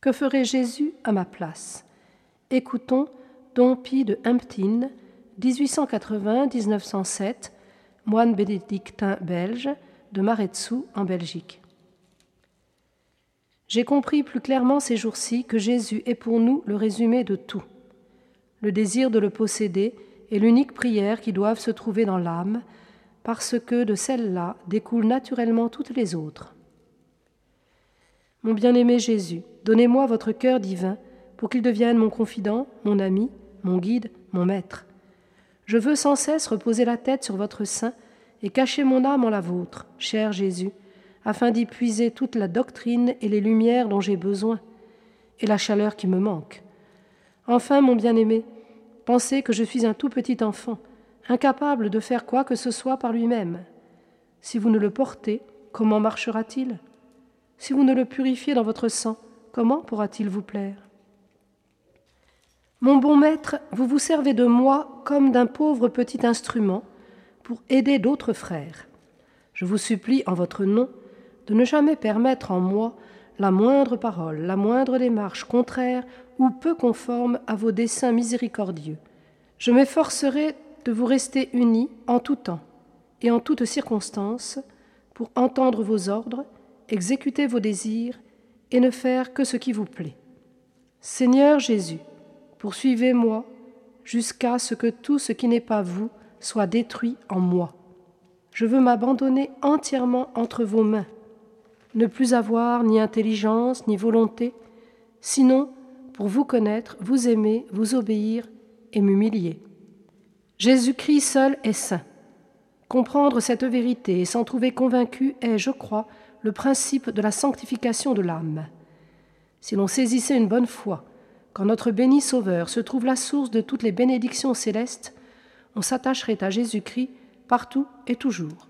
Que ferait Jésus à ma place? Écoutons Don Pie de Hemptin, 1880-1907, moine bénédictin belge de Maretsou en Belgique. J'ai compris plus clairement ces jours-ci que Jésus est pour nous le résumé de tout. Le désir de le posséder est l'unique prière qui doive se trouver dans l'âme, parce que de celle-là découlent naturellement toutes les autres. Mon bien-aimé Jésus, donnez-moi votre cœur divin pour qu'il devienne mon confident, mon ami, mon guide, mon maître. Je veux sans cesse reposer la tête sur votre sein et cacher mon âme en la vôtre, cher Jésus, afin d'y puiser toute la doctrine et les lumières dont j'ai besoin, et la chaleur qui me manque. Enfin, mon bien-aimé, pensez que je suis un tout petit enfant, incapable de faire quoi que ce soit par lui-même. Si vous ne le portez, comment marchera-t-il? Si vous ne le purifiez dans votre sang, comment pourra-t-il vous plaire? Mon bon maître, vous vous servez de moi comme d'un pauvre petit instrument pour aider d'autres frères. Je vous supplie en votre nom de ne jamais permettre en moi la moindre parole, la moindre démarche contraire ou peu conforme à vos desseins miséricordieux. Je m'efforcerai de vous rester unis en tout temps et en toutes circonstances pour entendre vos ordres, exécuter vos désirs et ne faire que ce qui vous plaît. Seigneur Jésus, poursuivez-moi jusqu'à ce que tout ce qui n'est pas vous soit détruit en moi. Je veux m'abandonner entièrement entre vos mains, ne plus avoir ni intelligence ni volonté, sinon pour vous connaître, vous aimer, vous obéir et m'humilier. Jésus-Christ seul est saint. Comprendre cette vérité et s'en trouver convaincu est, je crois, le principe de la sanctification de l'âme. Si l'on saisissait une bonne foi quand notre béni Sauveur se trouve la source de toutes les bénédictions célestes, on s'attacherait à Jésus-Christ partout et toujours.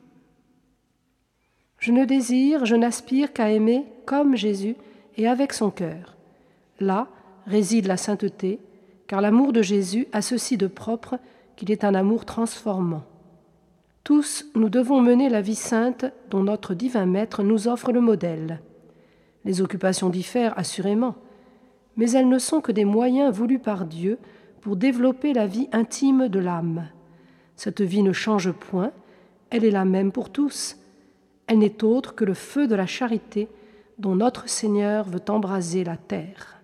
Je ne désire, je n'aspire qu'à aimer comme Jésus et avec son cœur. Là réside la sainteté, car l'amour de Jésus a ceci de propre qu'il est un amour transformant. Tous, nous devons mener la vie sainte dont notre divin Maître nous offre le modèle. Les occupations diffèrent assurément, mais elles ne sont que des moyens voulus par Dieu pour développer la vie intime de l'âme. Cette vie ne change point, elle est la même pour tous. Elle n'est autre que le feu de la charité dont notre Seigneur veut embraser la terre.